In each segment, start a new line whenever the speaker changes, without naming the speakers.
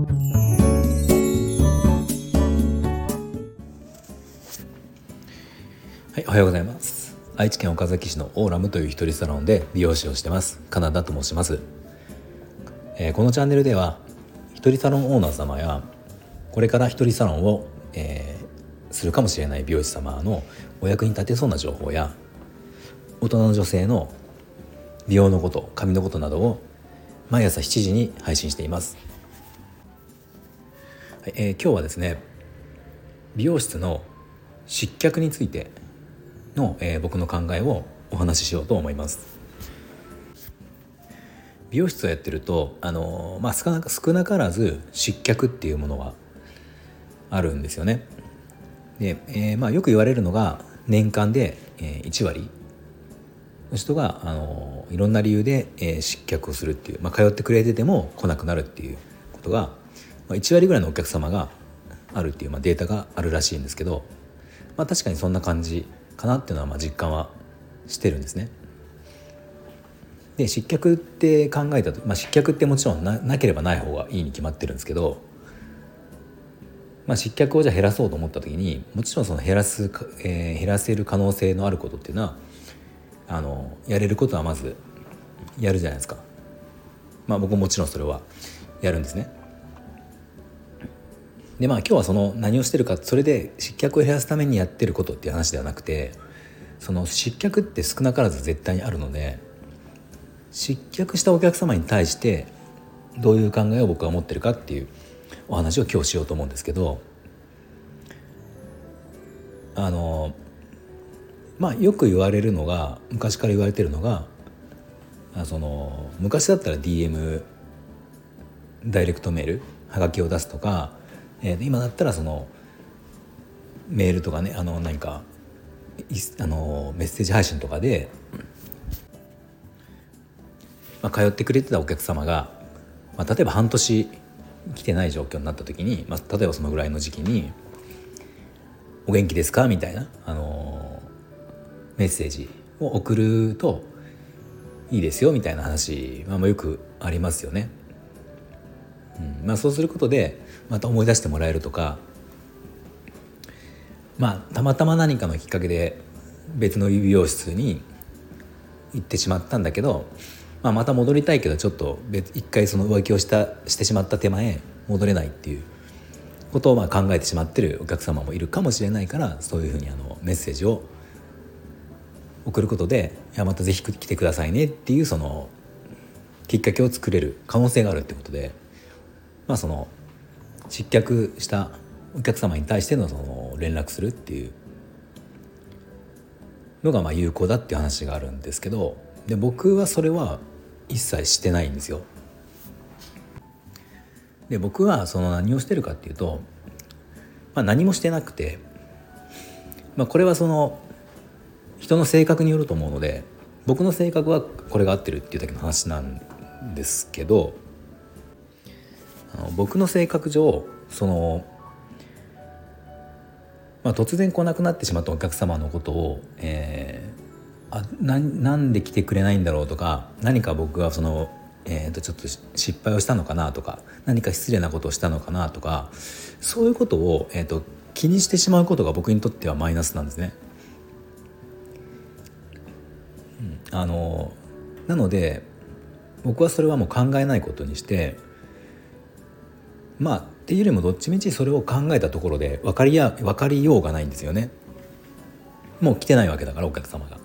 はいおはようございます。愛知県岡崎市のオーラムという一人サロンで美容師をしてます。カナダと申します、えー、このチャンネルでは一人サロンオーナー様やこれから一人サロンを、えー、するかもしれない美容師様のお役に立てそうな情報や大人の女性の美容のこと髪のことなどを毎朝7時に配信しています、えー、今日はですね美容室の失脚についての、えー、僕の考えをお話ししようと思います。美容室をやってるとあの、まあ、少な少なからず失脚っていうものはあるんですよね。で、えーまあ、よく言われるのが年間で、えー、1割。の人があのいろんな理由で、え、失脚をするっていう、まあ、通ってくれてても来なくなるっていうことが、まあ、1割ぐらいのお客様があるっていう、まあ、データがあるらしいんですけど、まあ、確かにそんな感じかなっていうのはまあ実感はしてるんですね。で失脚って考えたと、まあ、失脚ってもちろんななければない方がいいに決まってるんですけど、まあ、失脚をじゃ減らそうと思った時にもちろんその減らす、えー、減らせる可能性のあることっていうのはあのやれることはまずやるじゃないですか。まあ僕ももちろんそれはやるんですね。でまあ今日はその何をしてるかそれで失脚を減らすためにやってることっていう話ではなくてその失脚って少なからず絶対にあるので失脚したお客様に対してどういう考えを僕は持ってるかっていうお話を今日しようと思うんですけどあのまあよく言われるのが昔から言われてるのがその昔だったら DM ダイレクトメールはがきを出すとか、えー、今だったらそのメールとかねあの何かあのメッセージ配信とかで、まあ、通ってくれてたお客様が、まあ、例えば半年来てない状況になった時に、まあ、例えばそのぐらいの時期に「お元気ですか?」みたいな、あのメッセージを送るといいですよみたいな話はよくありますよね。まあ、そうすることでまた思い出してもらえるとかまあたまたま何かのきっかけで別の美容室に行ってしまったんだけど、まあ、また戻りたいけどちょっと別一回その浮気をしたしてしまった手前戻れないっていうことをまあ考えてしまってるお客様もいるかもしれないからそういうふうにあのメッセージを送ることで「いやまた是非来てくださいね」っていうそのきっかけを作れる可能性があるってことで。まあその失脚したお客様に対してのその連絡するっていうのがまあ有効だっていう話があるんですけどで僕はそれは一切してないんですよ。で僕はその何をしてるかっていうと、まあ、何もしてなくて、まあ、これはその人の性格によると思うので僕の性格はこれが合ってるっていうだけの話なんですけど僕の性格上その、まあ、突然来なくなってしまったお客様のことを、えー、あななんで来てくれないんだろうとか何か僕がその、えー、とちょっと失敗をしたのかなとか何か失礼なことをしたのかなとかそういうことを、えー、と気にしてしまうことが僕にとってはマイナスなんですね。あのなので僕はそれはもう考えないことにしてまあっていうよりもどっちみちそれを考えたところで分かりや分かりようがないんですよねもう来てないわけだからお客様が。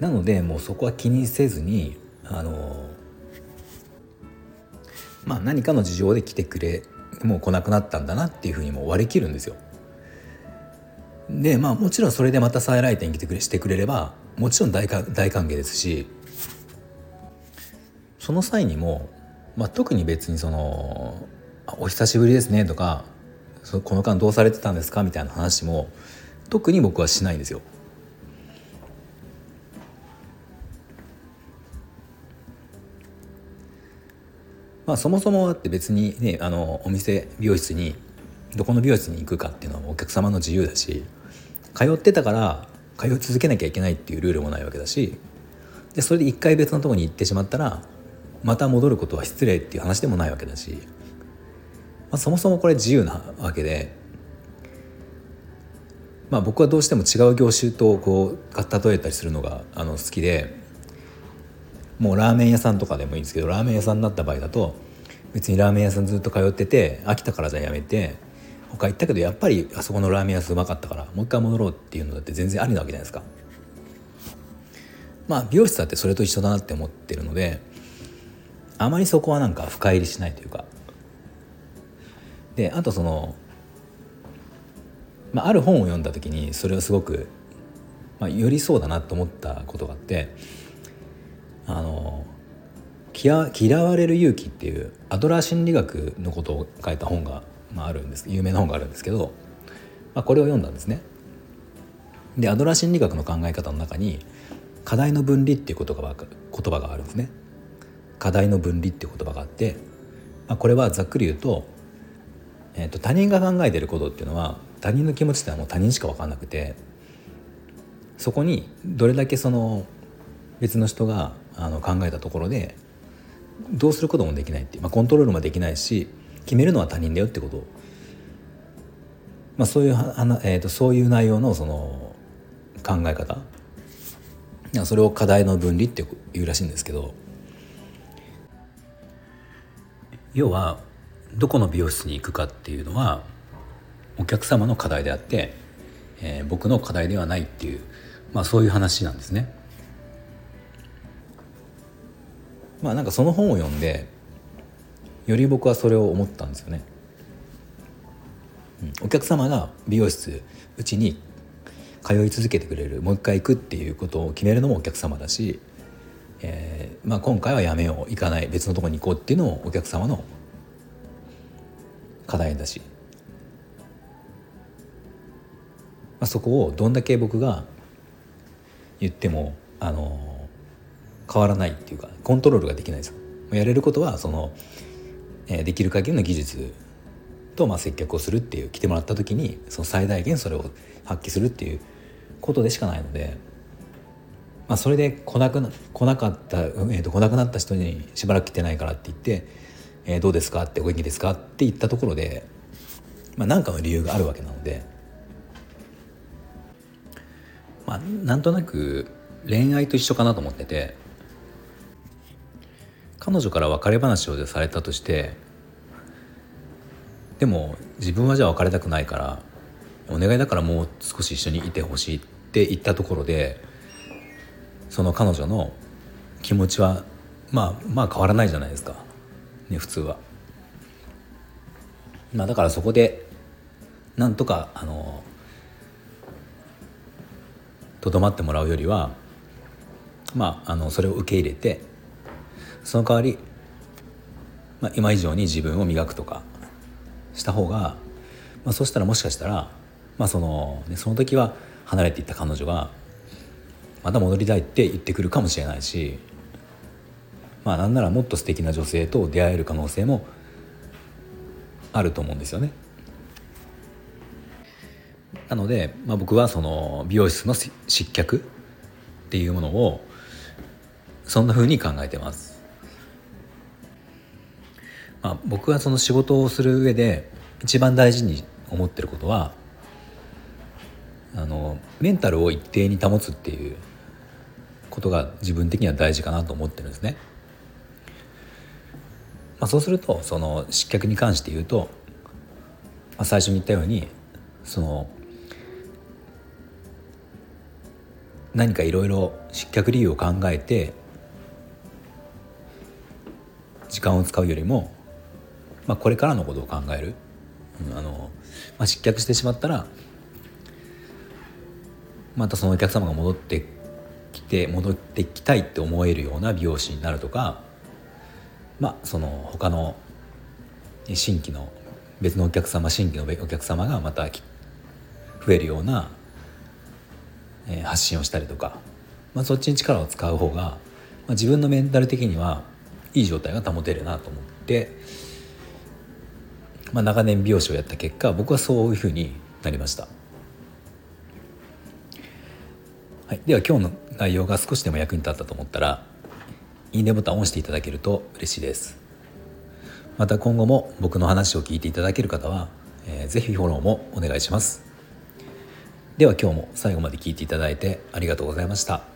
なのでもうそこは気にせずにあのまあ何かの事情で来てくれもう来なくなったんだなっていうふうにも割り切るんですよ。でまあもちろんそれでまた再来店来てくれしてくれればもちろん大大歓迎ですしその際にも、まあ、特に別にその「お久しぶりですね」とか「この間どうされてたんですか?」みたいな話も特に僕はしないんですよ。まあそもそもだって別にねあのお店美容室にどこの美容室に行くかっていうのはお客様の自由だし通ってたから通い続けなきゃいけないっていうルールもないわけだしでそれで一回別のとこに行ってしまったらまた戻ることは失礼っていう話でもないわけだし、まあ、そもそもこれ自由なわけで、まあ、僕はどうしても違う業種とこう例えたりするのがあの好きでもうラーメン屋さんとかでもいいんですけどラーメン屋さんになった場合だと別にラーメン屋さんずっと通ってて飽きたからじゃやめて他行ったけどやっぱりあそこのラーメン屋さんうまかったからもう一回戻ろうっていうのだって全然ありなわけじゃないですか。まあ美容室だってそれと一緒だなって思ってるのであまりそこはなんか深入りしないというかであとその、まあ、ある本を読んだ時にそれをすごく、まあ、よりそうだなと思ったことがあってあの嫌われる勇気っていうアドラー心理学のことを書いた本が、まあ、あるんです有名な本があるんですけど、まあ、これを読んだんですね。でアドラー心理学の考え方の中に課題の分離っていう言葉が言葉があるんですね。課題の分離っていう言葉があって、まあ、これはざっくり言うと,、えーと、他人が考えてることっていうのは他人の気持ちってのはもう他人しか分かんなくてそこにどれだけその別の人があの考えたところでどうすることもできないっていう、まあ、コントロールもできないし決めるのは他人だよってこと。を、まあ、そういうは、えーと、そういう内容のその考え方。それを課題の分離っていうらしいんですけど要はどこの美容室に行くかっていうのはお客様の課題であって、えー、僕の課題ではないっていう、まあ、そういう話なんですね。まあなんかその本を読んでより僕はそれを思ったんですよね。お客様が美容室うちに通い続けてくれるもう一回行くっていうことを決めるのもお客様だし、えーまあ、今回はやめよう行かない別のとこに行こうっていうのもお客様の課題だし、まあ、そこをどんだけ僕が言ってもあの変わらないっていうかコントロールができないです。やれることはその、えー、できる限りの技術とまあ接客をするっていう来てもらった時にその最大限それを発揮するっていうことでしかないので、まあ、それで来なくな来なかった、えー、と来なくなった人にしばらく来てないからって言って「えー、どうですか?」って「お元気ですか?」って言ったところで、まあ、何かの理由があるわけなので、まあ、なんとなく恋愛と一緒かなと思ってて彼女から別れ話をされたとしてでも自分はじゃあ別れたくないからお願いだからもう少し一緒にいてほしいって言ったところでその彼女の気持ちはまあまあ変わらないじゃないですか、ね、普通は。まあ、だからそこでなんとかあのとどまってもらうよりはまああのそれを受け入れてその代わり、まあ、今以上に自分を磨くとかした方が、まあ、そしたらもしかしたらまあそのね、その時は離れていった彼女がまた戻りたいって言ってくるかもしれないしまあなんならもっと素敵な女性と出会える可能性もあると思うんですよね。なので、まあ、僕はその美容室の失脚っていうものをそんな風に考えてます。まあ、僕がその仕事をする上で一番大事に思ってることはあのメンタルを一定に保つっていうことが自分的には大事かなと思ってるんですね。まあ、そうするとその失脚に関して言うと、まあ、最初に言ったようにその何かいろいろ失脚理由を考えて時間を使うよりも、まあ、これからのことを考える、あのまあ、失脚してしまったらまたそのお客様が戻ってて戻ってきたいって思えるような美容師になるとかまあその他の新規の別のお客様新規のお客様がまた増えるような、発信をしたりとか、まあ、そっちに力を使う方が、まあ、自分のメンタル的にはいい状態が保てるなと思って、まあ、長年美容師をやった結果僕はそういうふうになりました。はい、では今日の内容が少しでも役に立ったと思ったらいいねボタンを押していただけると嬉しいです。また今後も僕の話を聞いていただける方は、えー、ぜひフォローもお願いします。では今日も最後まで聞いていただいてありがとうございました。